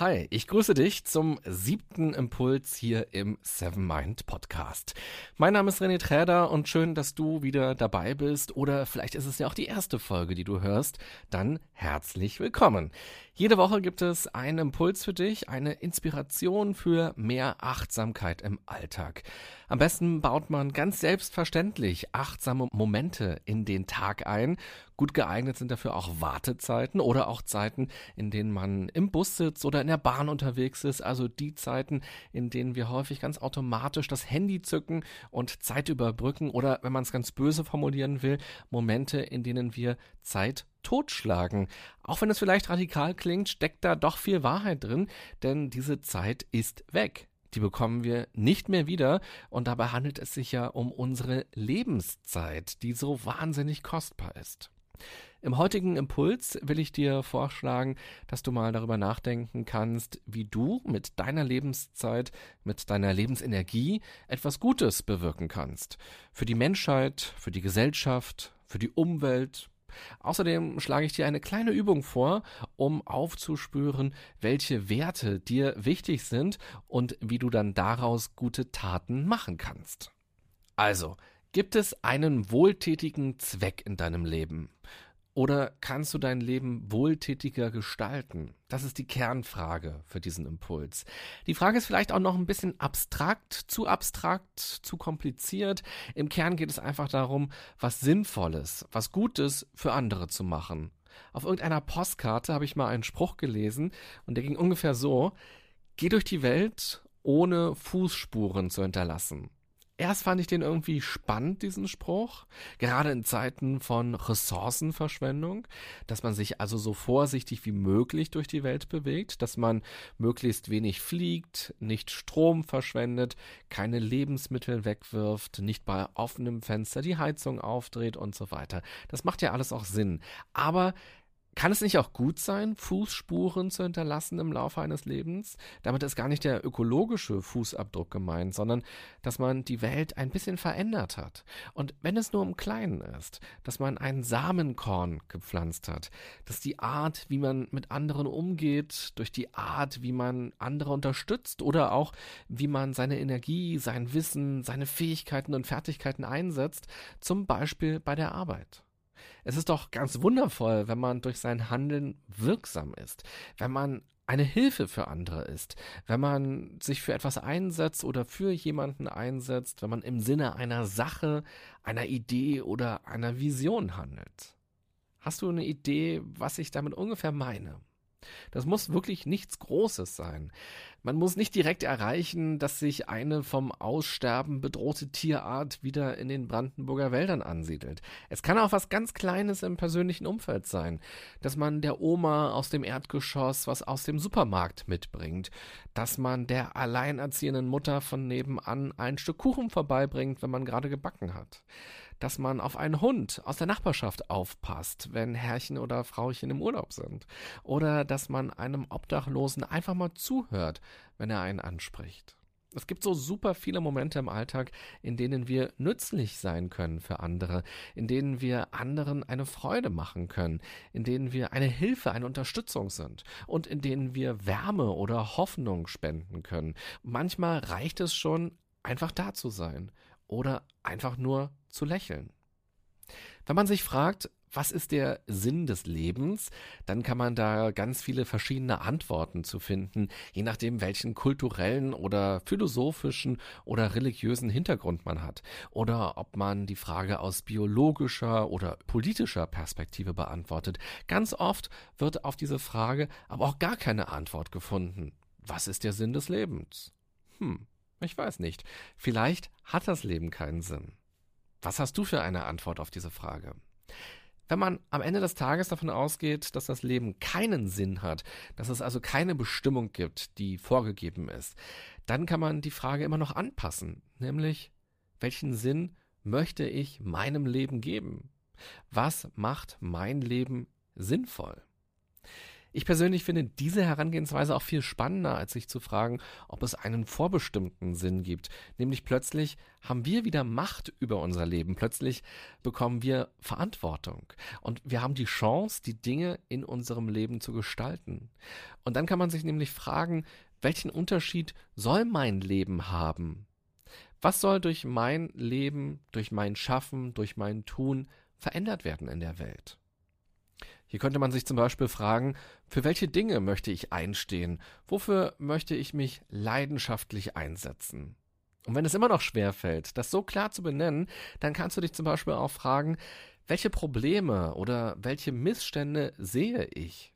Hi, ich grüße dich zum siebten Impuls hier im Seven Mind Podcast. Mein Name ist René Träder und schön, dass du wieder dabei bist oder vielleicht ist es ja auch die erste Folge, die du hörst. Dann herzlich willkommen. Jede Woche gibt es einen Impuls für dich, eine Inspiration für mehr Achtsamkeit im Alltag. Am besten baut man ganz selbstverständlich achtsame Momente in den Tag ein. Gut geeignet sind dafür auch Wartezeiten oder auch Zeiten, in denen man im Bus sitzt oder in der Bahn unterwegs ist. Also die Zeiten, in denen wir häufig ganz automatisch das Handy zücken und Zeit überbrücken oder, wenn man es ganz böse formulieren will, Momente, in denen wir Zeit totschlagen. Auch wenn es vielleicht radikal klingt, steckt da doch viel Wahrheit drin, denn diese Zeit ist weg. Die bekommen wir nicht mehr wieder und dabei handelt es sich ja um unsere Lebenszeit, die so wahnsinnig kostbar ist. Im heutigen Impuls will ich dir vorschlagen, dass du mal darüber nachdenken kannst, wie du mit deiner Lebenszeit, mit deiner Lebensenergie etwas Gutes bewirken kannst. Für die Menschheit, für die Gesellschaft, für die Umwelt, Außerdem schlage ich dir eine kleine Übung vor, um aufzuspüren, welche Werte dir wichtig sind und wie du dann daraus gute Taten machen kannst. Also, gibt es einen wohltätigen Zweck in deinem Leben? Oder kannst du dein Leben wohltätiger gestalten? Das ist die Kernfrage für diesen Impuls. Die Frage ist vielleicht auch noch ein bisschen abstrakt, zu abstrakt, zu kompliziert. Im Kern geht es einfach darum, was Sinnvolles, was Gutes für andere zu machen. Auf irgendeiner Postkarte habe ich mal einen Spruch gelesen und der ging ungefähr so, geh durch die Welt, ohne Fußspuren zu hinterlassen. Erst fand ich den irgendwie spannend, diesen Spruch, gerade in Zeiten von Ressourcenverschwendung, dass man sich also so vorsichtig wie möglich durch die Welt bewegt, dass man möglichst wenig fliegt, nicht Strom verschwendet, keine Lebensmittel wegwirft, nicht bei offenem Fenster die Heizung aufdreht und so weiter. Das macht ja alles auch Sinn. Aber kann es nicht auch gut sein, Fußspuren zu hinterlassen im Laufe eines Lebens? Damit ist gar nicht der ökologische Fußabdruck gemeint, sondern dass man die Welt ein bisschen verändert hat. Und wenn es nur im Kleinen ist, dass man ein Samenkorn gepflanzt hat, dass die Art, wie man mit anderen umgeht, durch die Art, wie man andere unterstützt oder auch wie man seine Energie, sein Wissen, seine Fähigkeiten und Fertigkeiten einsetzt, zum Beispiel bei der Arbeit. Es ist doch ganz wundervoll, wenn man durch sein Handeln wirksam ist, wenn man eine Hilfe für andere ist, wenn man sich für etwas einsetzt oder für jemanden einsetzt, wenn man im Sinne einer Sache, einer Idee oder einer Vision handelt. Hast du eine Idee, was ich damit ungefähr meine? Das muss wirklich nichts Großes sein. Man muss nicht direkt erreichen, dass sich eine vom Aussterben bedrohte Tierart wieder in den Brandenburger Wäldern ansiedelt. Es kann auch was ganz Kleines im persönlichen Umfeld sein, dass man der Oma aus dem Erdgeschoss was aus dem Supermarkt mitbringt, dass man der alleinerziehenden Mutter von nebenan ein Stück Kuchen vorbeibringt, wenn man gerade gebacken hat dass man auf einen Hund aus der Nachbarschaft aufpasst, wenn Herrchen oder Frauchen im Urlaub sind. Oder dass man einem Obdachlosen einfach mal zuhört, wenn er einen anspricht. Es gibt so super viele Momente im Alltag, in denen wir nützlich sein können für andere, in denen wir anderen eine Freude machen können, in denen wir eine Hilfe, eine Unterstützung sind und in denen wir Wärme oder Hoffnung spenden können. Manchmal reicht es schon, einfach da zu sein oder einfach nur zu lächeln. Wenn man sich fragt, was ist der Sinn des Lebens, dann kann man da ganz viele verschiedene Antworten zu finden, je nachdem, welchen kulturellen oder philosophischen oder religiösen Hintergrund man hat, oder ob man die Frage aus biologischer oder politischer Perspektive beantwortet. Ganz oft wird auf diese Frage aber auch gar keine Antwort gefunden. Was ist der Sinn des Lebens? Hm, ich weiß nicht. Vielleicht hat das Leben keinen Sinn. Was hast du für eine Antwort auf diese Frage? Wenn man am Ende des Tages davon ausgeht, dass das Leben keinen Sinn hat, dass es also keine Bestimmung gibt, die vorgegeben ist, dann kann man die Frage immer noch anpassen, nämlich welchen Sinn möchte ich meinem Leben geben? Was macht mein Leben sinnvoll? Ich persönlich finde diese Herangehensweise auch viel spannender, als sich zu fragen, ob es einen vorbestimmten Sinn gibt. Nämlich plötzlich haben wir wieder Macht über unser Leben. Plötzlich bekommen wir Verantwortung. Und wir haben die Chance, die Dinge in unserem Leben zu gestalten. Und dann kann man sich nämlich fragen, welchen Unterschied soll mein Leben haben? Was soll durch mein Leben, durch mein Schaffen, durch mein Tun verändert werden in der Welt? Hier könnte man sich zum Beispiel fragen, für welche Dinge möchte ich einstehen? Wofür möchte ich mich leidenschaftlich einsetzen? Und wenn es immer noch schwer fällt, das so klar zu benennen, dann kannst du dich zum Beispiel auch fragen, welche Probleme oder welche Missstände sehe ich?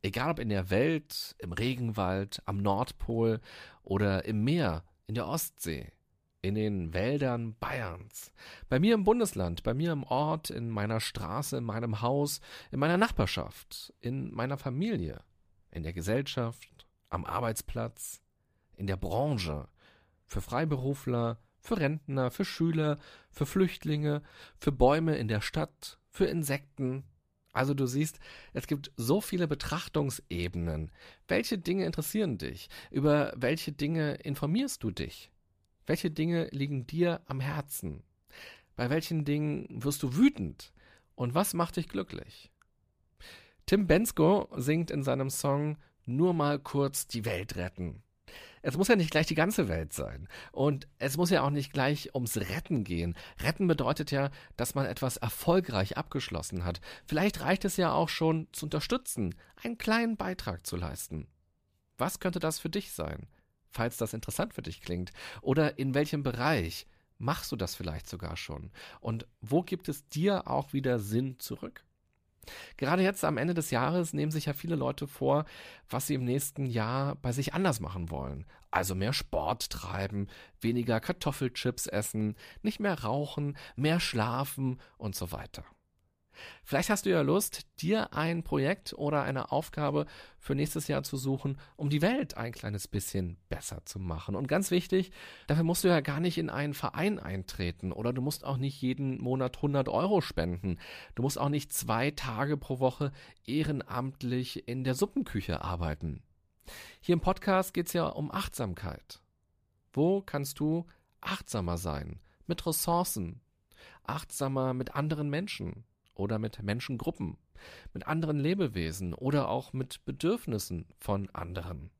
Egal ob in der Welt, im Regenwald, am Nordpol oder im Meer, in der Ostsee in den Wäldern Bayerns, bei mir im Bundesland, bei mir im Ort, in meiner Straße, in meinem Haus, in meiner Nachbarschaft, in meiner Familie, in der Gesellschaft, am Arbeitsplatz, in der Branche, für Freiberufler, für Rentner, für Schüler, für Flüchtlinge, für Bäume in der Stadt, für Insekten. Also du siehst, es gibt so viele Betrachtungsebenen. Welche Dinge interessieren dich? Über welche Dinge informierst du dich? Welche Dinge liegen dir am Herzen? Bei welchen Dingen wirst du wütend? Und was macht dich glücklich? Tim Bensko singt in seinem Song Nur mal kurz die Welt retten. Es muss ja nicht gleich die ganze Welt sein. Und es muss ja auch nicht gleich ums Retten gehen. Retten bedeutet ja, dass man etwas erfolgreich abgeschlossen hat. Vielleicht reicht es ja auch schon zu unterstützen, einen kleinen Beitrag zu leisten. Was könnte das für dich sein? Falls das interessant für dich klingt. Oder in welchem Bereich machst du das vielleicht sogar schon? Und wo gibt es dir auch wieder Sinn zurück? Gerade jetzt am Ende des Jahres nehmen sich ja viele Leute vor, was sie im nächsten Jahr bei sich anders machen wollen. Also mehr Sport treiben, weniger Kartoffelchips essen, nicht mehr rauchen, mehr schlafen und so weiter. Vielleicht hast du ja Lust, dir ein Projekt oder eine Aufgabe für nächstes Jahr zu suchen, um die Welt ein kleines bisschen besser zu machen. Und ganz wichtig, dafür musst du ja gar nicht in einen Verein eintreten oder du musst auch nicht jeden Monat 100 Euro spenden. Du musst auch nicht zwei Tage pro Woche ehrenamtlich in der Suppenküche arbeiten. Hier im Podcast geht es ja um Achtsamkeit. Wo kannst du achtsamer sein? Mit Ressourcen, achtsamer mit anderen Menschen, oder mit Menschengruppen, mit anderen Lebewesen oder auch mit Bedürfnissen von anderen.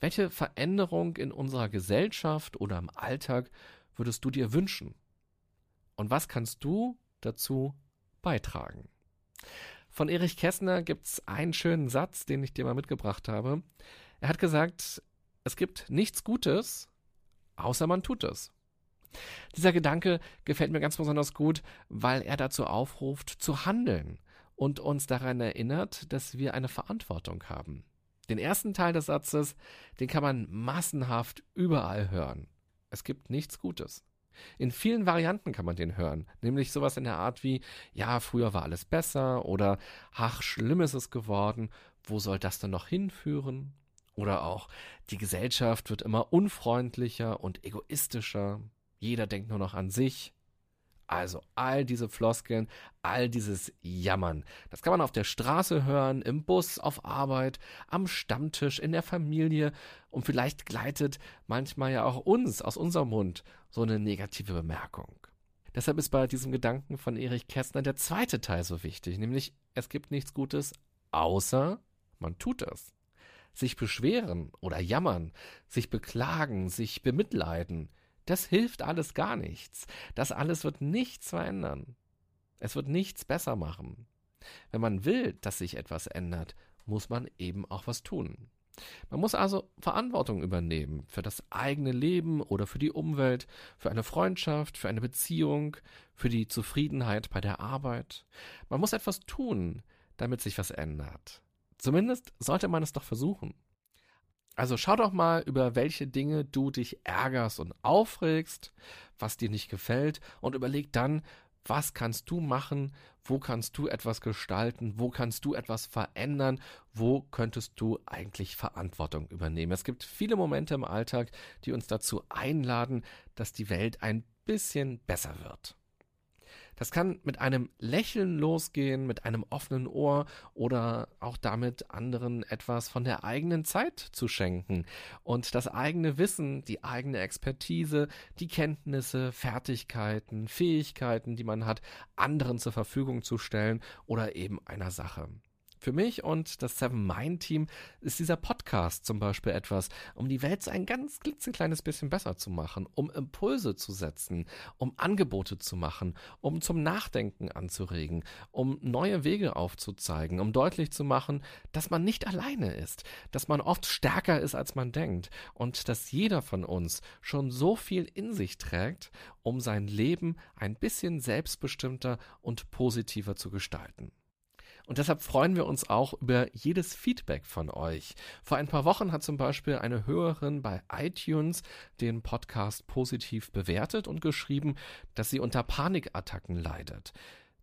Welche Veränderung in unserer Gesellschaft oder im Alltag würdest du dir wünschen? Und was kannst du dazu beitragen? Von Erich Kästner es einen schönen Satz, den ich dir mal mitgebracht habe. Er hat gesagt, es gibt nichts Gutes, außer man tut es. Dieser Gedanke gefällt mir ganz besonders gut, weil er dazu aufruft, zu handeln und uns daran erinnert, dass wir eine Verantwortung haben. Den ersten Teil des Satzes, den kann man massenhaft überall hören. Es gibt nichts Gutes. In vielen Varianten kann man den hören, nämlich sowas in der Art wie, ja, früher war alles besser oder, ach, schlimm ist es geworden, wo soll das denn noch hinführen? Oder auch, die Gesellschaft wird immer unfreundlicher und egoistischer, jeder denkt nur noch an sich. Also all diese Floskeln, all dieses Jammern, das kann man auf der Straße hören, im Bus, auf Arbeit, am Stammtisch, in der Familie und vielleicht gleitet manchmal ja auch uns aus unserem Mund so eine negative Bemerkung. Deshalb ist bei diesem Gedanken von Erich Kästner der zweite Teil so wichtig, nämlich es gibt nichts Gutes, außer man tut es. Sich beschweren oder jammern, sich beklagen, sich bemitleiden, das hilft alles gar nichts. Das alles wird nichts verändern. Es wird nichts besser machen. Wenn man will, dass sich etwas ändert, muss man eben auch was tun. Man muss also Verantwortung übernehmen für das eigene Leben oder für die Umwelt, für eine Freundschaft, für eine Beziehung, für die Zufriedenheit bei der Arbeit. Man muss etwas tun, damit sich was ändert. Zumindest sollte man es doch versuchen. Also schau doch mal, über welche Dinge du dich ärgerst und aufregst, was dir nicht gefällt und überleg dann, was kannst du machen, wo kannst du etwas gestalten, wo kannst du etwas verändern, wo könntest du eigentlich Verantwortung übernehmen. Es gibt viele Momente im Alltag, die uns dazu einladen, dass die Welt ein bisschen besser wird. Das kann mit einem Lächeln losgehen, mit einem offenen Ohr oder auch damit anderen etwas von der eigenen Zeit zu schenken und das eigene Wissen, die eigene Expertise, die Kenntnisse, Fertigkeiten, Fähigkeiten, die man hat, anderen zur Verfügung zu stellen oder eben einer Sache. Für mich und das Seven Mind Team ist dieser Podcast zum Beispiel etwas, um die Welt so ein ganz klitzekleines bisschen besser zu machen, um Impulse zu setzen, um Angebote zu machen, um zum Nachdenken anzuregen, um neue Wege aufzuzeigen, um deutlich zu machen, dass man nicht alleine ist, dass man oft stärker ist, als man denkt und dass jeder von uns schon so viel in sich trägt, um sein Leben ein bisschen selbstbestimmter und positiver zu gestalten. Und deshalb freuen wir uns auch über jedes Feedback von euch. Vor ein paar Wochen hat zum Beispiel eine Hörerin bei iTunes den Podcast positiv bewertet und geschrieben, dass sie unter Panikattacken leidet.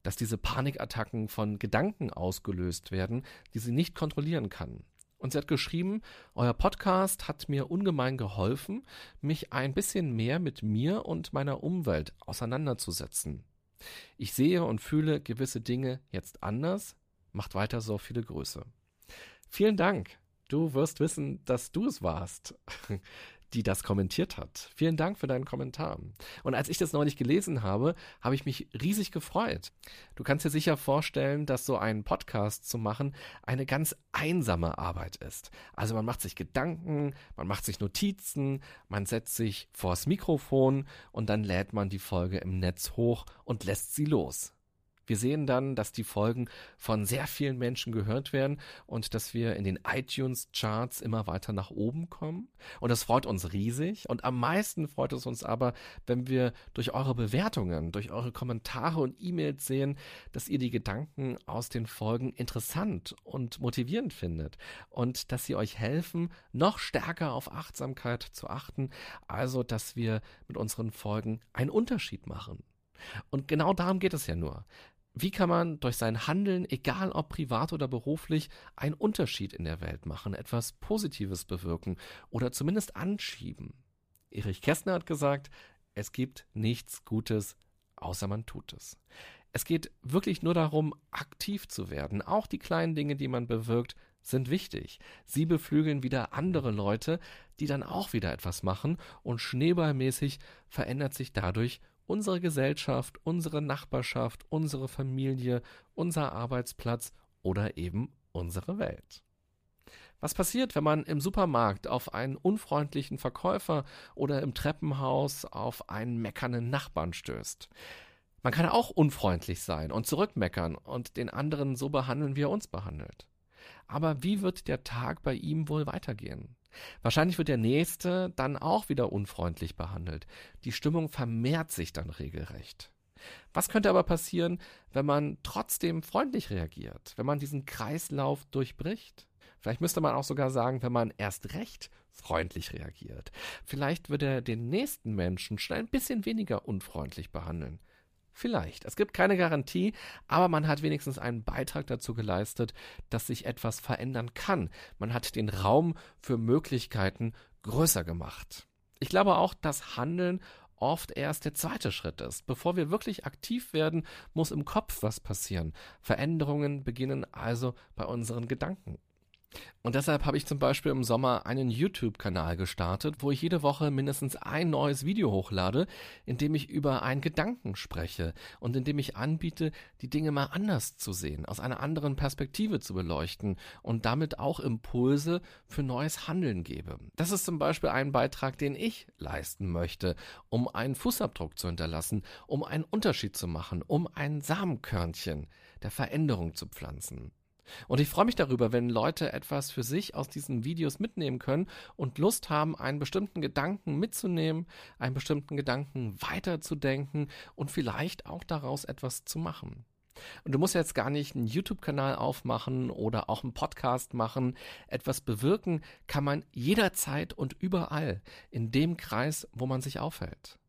Dass diese Panikattacken von Gedanken ausgelöst werden, die sie nicht kontrollieren kann. Und sie hat geschrieben, euer Podcast hat mir ungemein geholfen, mich ein bisschen mehr mit mir und meiner Umwelt auseinanderzusetzen. Ich sehe und fühle gewisse Dinge jetzt anders, Macht weiter so viele Grüße. Vielen Dank. Du wirst wissen, dass du es warst, die das kommentiert hat. Vielen Dank für deinen Kommentar. Und als ich das neulich gelesen habe, habe ich mich riesig gefreut. Du kannst dir sicher vorstellen, dass so einen Podcast zu machen eine ganz einsame Arbeit ist. Also man macht sich Gedanken, man macht sich Notizen, man setzt sich vors Mikrofon und dann lädt man die Folge im Netz hoch und lässt sie los. Wir sehen dann, dass die Folgen von sehr vielen Menschen gehört werden und dass wir in den iTunes-Charts immer weiter nach oben kommen. Und das freut uns riesig. Und am meisten freut es uns aber, wenn wir durch eure Bewertungen, durch eure Kommentare und E-Mails sehen, dass ihr die Gedanken aus den Folgen interessant und motivierend findet und dass sie euch helfen, noch stärker auf Achtsamkeit zu achten. Also, dass wir mit unseren Folgen einen Unterschied machen. Und genau darum geht es ja nur. Wie kann man durch sein Handeln, egal ob privat oder beruflich, einen Unterschied in der Welt machen, etwas Positives bewirken oder zumindest anschieben? Erich Kästner hat gesagt, es gibt nichts Gutes, außer man tut es. Es geht wirklich nur darum, aktiv zu werden. Auch die kleinen Dinge, die man bewirkt, sind wichtig. Sie beflügeln wieder andere Leute, die dann auch wieder etwas machen und schneeballmäßig verändert sich dadurch unsere Gesellschaft, unsere Nachbarschaft, unsere Familie, unser Arbeitsplatz oder eben unsere Welt. Was passiert, wenn man im Supermarkt auf einen unfreundlichen Verkäufer oder im Treppenhaus auf einen meckernden Nachbarn stößt? Man kann auch unfreundlich sein und zurückmeckern und den anderen so behandeln, wie er uns behandelt. Aber wie wird der Tag bei ihm wohl weitergehen? Wahrscheinlich wird der Nächste dann auch wieder unfreundlich behandelt. Die Stimmung vermehrt sich dann regelrecht. Was könnte aber passieren, wenn man trotzdem freundlich reagiert, wenn man diesen Kreislauf durchbricht? Vielleicht müsste man auch sogar sagen, wenn man erst recht freundlich reagiert. Vielleicht würde er den nächsten Menschen schon ein bisschen weniger unfreundlich behandeln. Vielleicht. Es gibt keine Garantie, aber man hat wenigstens einen Beitrag dazu geleistet, dass sich etwas verändern kann. Man hat den Raum für Möglichkeiten größer gemacht. Ich glaube auch, dass Handeln oft erst der zweite Schritt ist. Bevor wir wirklich aktiv werden, muss im Kopf was passieren. Veränderungen beginnen also bei unseren Gedanken. Und deshalb habe ich zum Beispiel im Sommer einen YouTube-Kanal gestartet, wo ich jede Woche mindestens ein neues Video hochlade, in dem ich über einen Gedanken spreche und in dem ich anbiete, die Dinge mal anders zu sehen, aus einer anderen Perspektive zu beleuchten und damit auch Impulse für neues Handeln gebe. Das ist zum Beispiel ein Beitrag, den ich leisten möchte, um einen Fußabdruck zu hinterlassen, um einen Unterschied zu machen, um ein Samenkörnchen der Veränderung zu pflanzen. Und ich freue mich darüber, wenn Leute etwas für sich aus diesen Videos mitnehmen können und Lust haben, einen bestimmten Gedanken mitzunehmen, einen bestimmten Gedanken weiterzudenken und vielleicht auch daraus etwas zu machen. Und du musst jetzt gar nicht einen YouTube-Kanal aufmachen oder auch einen Podcast machen. Etwas bewirken kann man jederzeit und überall in dem Kreis, wo man sich aufhält.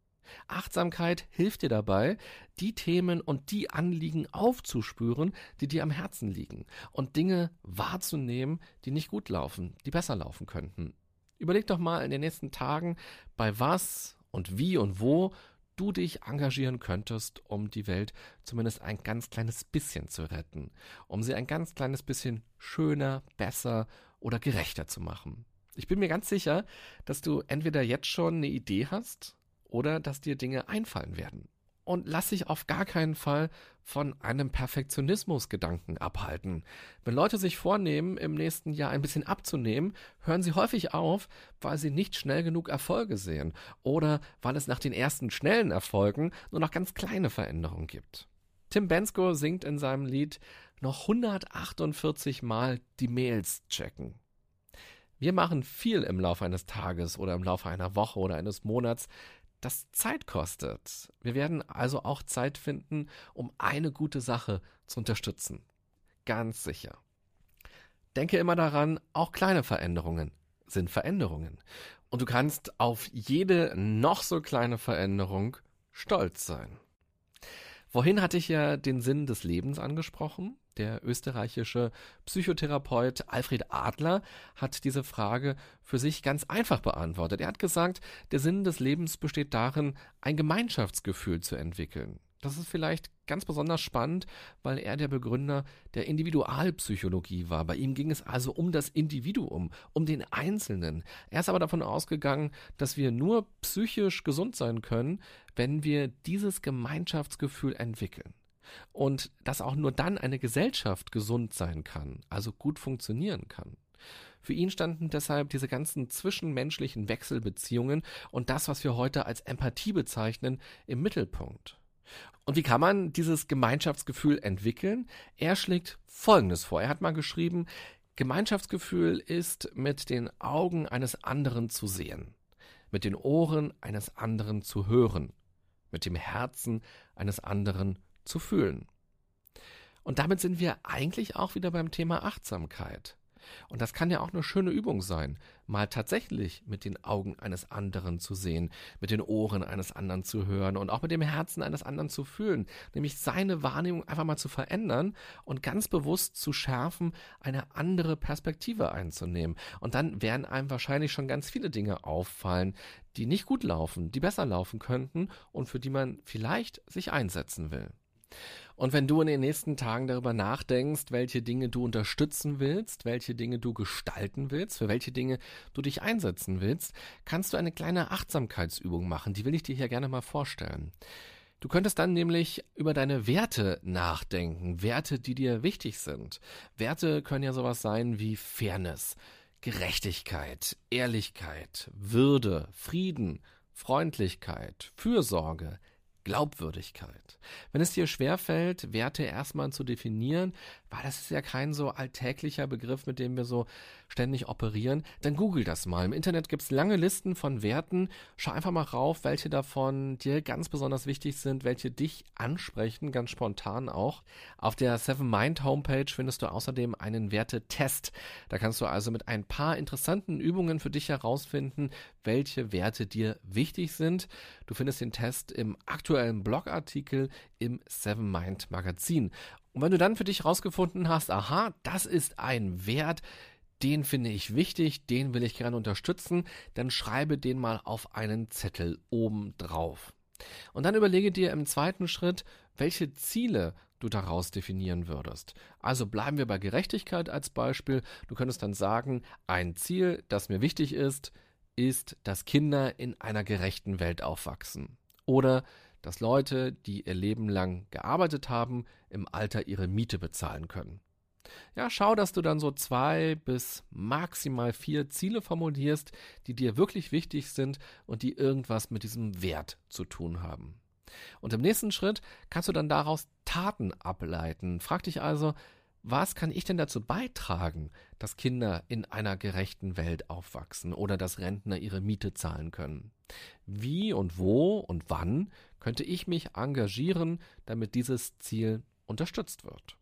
Achtsamkeit hilft dir dabei, die Themen und die Anliegen aufzuspüren, die dir am Herzen liegen und Dinge wahrzunehmen, die nicht gut laufen, die besser laufen könnten. Überleg doch mal in den nächsten Tagen, bei was und wie und wo du dich engagieren könntest, um die Welt zumindest ein ganz kleines bisschen zu retten, um sie ein ganz kleines bisschen schöner, besser oder gerechter zu machen. Ich bin mir ganz sicher, dass du entweder jetzt schon eine Idee hast oder dass dir Dinge einfallen werden und lass dich auf gar keinen Fall von einem Perfektionismusgedanken abhalten. Wenn Leute sich vornehmen, im nächsten Jahr ein bisschen abzunehmen, hören sie häufig auf, weil sie nicht schnell genug Erfolge sehen oder weil es nach den ersten schnellen Erfolgen nur noch ganz kleine Veränderungen gibt. Tim Bensko singt in seinem Lied noch 148 Mal die Mails checken. Wir machen viel im Laufe eines Tages oder im Laufe einer Woche oder eines Monats, das Zeit kostet. Wir werden also auch Zeit finden, um eine gute Sache zu unterstützen. Ganz sicher. Denke immer daran, auch kleine Veränderungen sind Veränderungen. Und du kannst auf jede noch so kleine Veränderung stolz sein. Vorhin hatte ich ja den Sinn des Lebens angesprochen. Der österreichische Psychotherapeut Alfred Adler hat diese Frage für sich ganz einfach beantwortet. Er hat gesagt, der Sinn des Lebens besteht darin, ein Gemeinschaftsgefühl zu entwickeln. Das ist vielleicht ganz besonders spannend, weil er der Begründer der Individualpsychologie war. Bei ihm ging es also um das Individuum, um den Einzelnen. Er ist aber davon ausgegangen, dass wir nur psychisch gesund sein können, wenn wir dieses Gemeinschaftsgefühl entwickeln. Und dass auch nur dann eine Gesellschaft gesund sein kann, also gut funktionieren kann. Für ihn standen deshalb diese ganzen zwischenmenschlichen Wechselbeziehungen und das, was wir heute als Empathie bezeichnen, im Mittelpunkt. Und wie kann man dieses Gemeinschaftsgefühl entwickeln? Er schlägt Folgendes vor. Er hat mal geschrieben, Gemeinschaftsgefühl ist mit den Augen eines anderen zu sehen, mit den Ohren eines anderen zu hören, mit dem Herzen eines anderen zu fühlen. Und damit sind wir eigentlich auch wieder beim Thema Achtsamkeit. Und das kann ja auch eine schöne Übung sein, mal tatsächlich mit den Augen eines anderen zu sehen, mit den Ohren eines anderen zu hören und auch mit dem Herzen eines anderen zu fühlen, nämlich seine Wahrnehmung einfach mal zu verändern und ganz bewusst zu schärfen, eine andere Perspektive einzunehmen. Und dann werden einem wahrscheinlich schon ganz viele Dinge auffallen, die nicht gut laufen, die besser laufen könnten und für die man vielleicht sich einsetzen will. Und wenn du in den nächsten Tagen darüber nachdenkst, welche Dinge du unterstützen willst, welche Dinge du gestalten willst, für welche Dinge du dich einsetzen willst, kannst du eine kleine Achtsamkeitsübung machen. Die will ich dir hier gerne mal vorstellen. Du könntest dann nämlich über deine Werte nachdenken, Werte, die dir wichtig sind. Werte können ja sowas sein wie Fairness, Gerechtigkeit, Ehrlichkeit, Würde, Frieden, Freundlichkeit, Fürsorge, Glaubwürdigkeit. Wenn es dir schwerfällt, Werte erstmal zu definieren, weil das ist ja kein so alltäglicher Begriff, mit dem wir so ständig operieren, dann google das mal. Im Internet gibt's lange Listen von Werten. Schau einfach mal rauf, welche davon dir ganz besonders wichtig sind, welche dich ansprechen, ganz spontan auch. Auf der Seven Mind Homepage findest du außerdem einen Wertetest. Da kannst du also mit ein paar interessanten Übungen für dich herausfinden, welche Werte dir wichtig sind. Du findest den Test im aktuellen Blogartikel im Seven Mind Magazin. Und wenn du dann für dich rausgefunden hast, aha, das ist ein Wert, den finde ich wichtig, den will ich gerne unterstützen, dann schreibe den mal auf einen Zettel oben drauf. Und dann überlege dir im zweiten Schritt, welche Ziele du daraus definieren würdest. Also bleiben wir bei Gerechtigkeit als Beispiel. Du könntest dann sagen, ein Ziel, das mir wichtig ist, ist, dass Kinder in einer gerechten Welt aufwachsen. Oder dass Leute, die ihr Leben lang gearbeitet haben, im Alter ihre Miete bezahlen können. Ja, schau, dass du dann so zwei bis maximal vier Ziele formulierst, die dir wirklich wichtig sind und die irgendwas mit diesem Wert zu tun haben. Und im nächsten Schritt kannst du dann daraus Taten ableiten. Frag dich also, was kann ich denn dazu beitragen, dass Kinder in einer gerechten Welt aufwachsen oder dass Rentner ihre Miete zahlen können? Wie und wo und wann könnte ich mich engagieren, damit dieses Ziel unterstützt wird?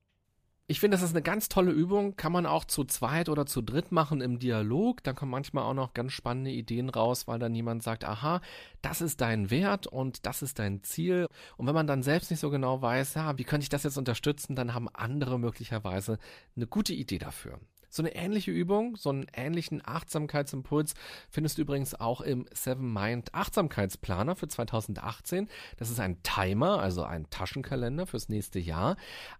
Ich finde, das ist eine ganz tolle Übung. Kann man auch zu zweit oder zu dritt machen im Dialog. Da kommen manchmal auch noch ganz spannende Ideen raus, weil dann jemand sagt, aha, das ist dein Wert und das ist dein Ziel. Und wenn man dann selbst nicht so genau weiß, ja, wie könnte ich das jetzt unterstützen, dann haben andere möglicherweise eine gute Idee dafür. So eine ähnliche Übung, so einen ähnlichen Achtsamkeitsimpuls findest du übrigens auch im Seven Mind Achtsamkeitsplaner für 2018. Das ist ein Timer, also ein Taschenkalender fürs nächste Jahr.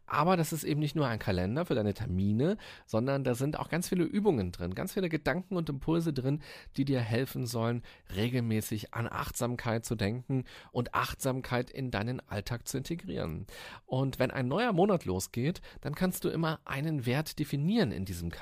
Aber das ist eben nicht nur ein Kalender für deine Termine, sondern da sind auch ganz viele Übungen drin, ganz viele Gedanken und Impulse drin, die dir helfen sollen, regelmäßig an Achtsamkeit zu denken und Achtsamkeit in deinen Alltag zu integrieren. Und wenn ein neuer Monat losgeht, dann kannst du immer einen Wert definieren in diesem Kalender,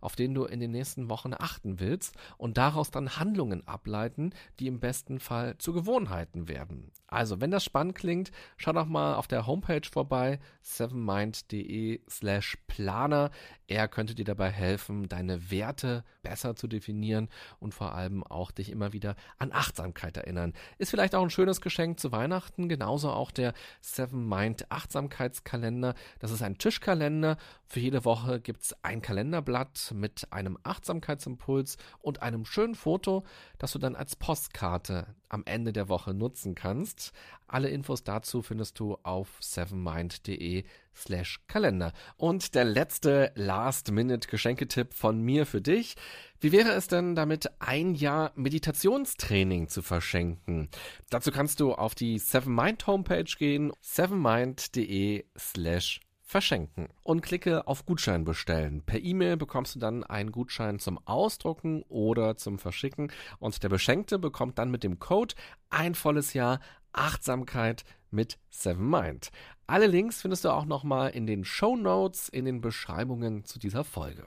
auf den du in den nächsten Wochen achten willst und daraus dann Handlungen ableiten, die im besten Fall zu Gewohnheiten werden. Also, wenn das spannend klingt, schau doch mal auf der Homepage vorbei, sevenmind.de slash planer. Er könnte dir dabei helfen, deine Werte besser zu definieren und vor allem auch dich immer wieder an Achtsamkeit erinnern. Ist vielleicht auch ein schönes Geschenk zu Weihnachten, genauso auch der Seven Mind Achtsamkeitskalender. Das ist ein Tischkalender. Für jede Woche gibt es ein Kalenderblatt mit einem Achtsamkeitsimpuls und einem schönen Foto, das du dann als Postkarte am Ende der Woche nutzen kannst. Alle Infos dazu findest du auf sevenmind.de slash Kalender. Und der letzte Last-Minute-Geschenketipp von mir für dich. Wie wäre es denn damit, ein Jahr Meditationstraining zu verschenken? Dazu kannst du auf die Seven Mind Homepage gehen, sevenmind.de slash verschenken und klicke auf Gutschein bestellen. Per E-Mail bekommst du dann einen Gutschein zum Ausdrucken oder zum Verschicken und der Beschenkte bekommt dann mit dem Code ein volles Jahr Achtsamkeit mit Seven Mind. Alle Links findest du auch nochmal in den Show Notes, in den Beschreibungen zu dieser Folge.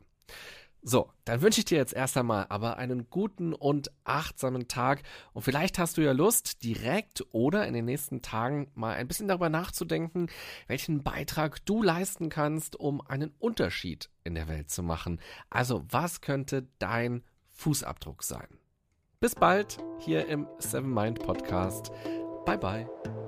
So, dann wünsche ich dir jetzt erst einmal aber einen guten und achtsamen Tag und vielleicht hast du ja Lust, direkt oder in den nächsten Tagen mal ein bisschen darüber nachzudenken, welchen Beitrag du leisten kannst, um einen Unterschied in der Welt zu machen. Also, was könnte dein Fußabdruck sein? Bis bald hier im Seven Mind Podcast. 拜拜。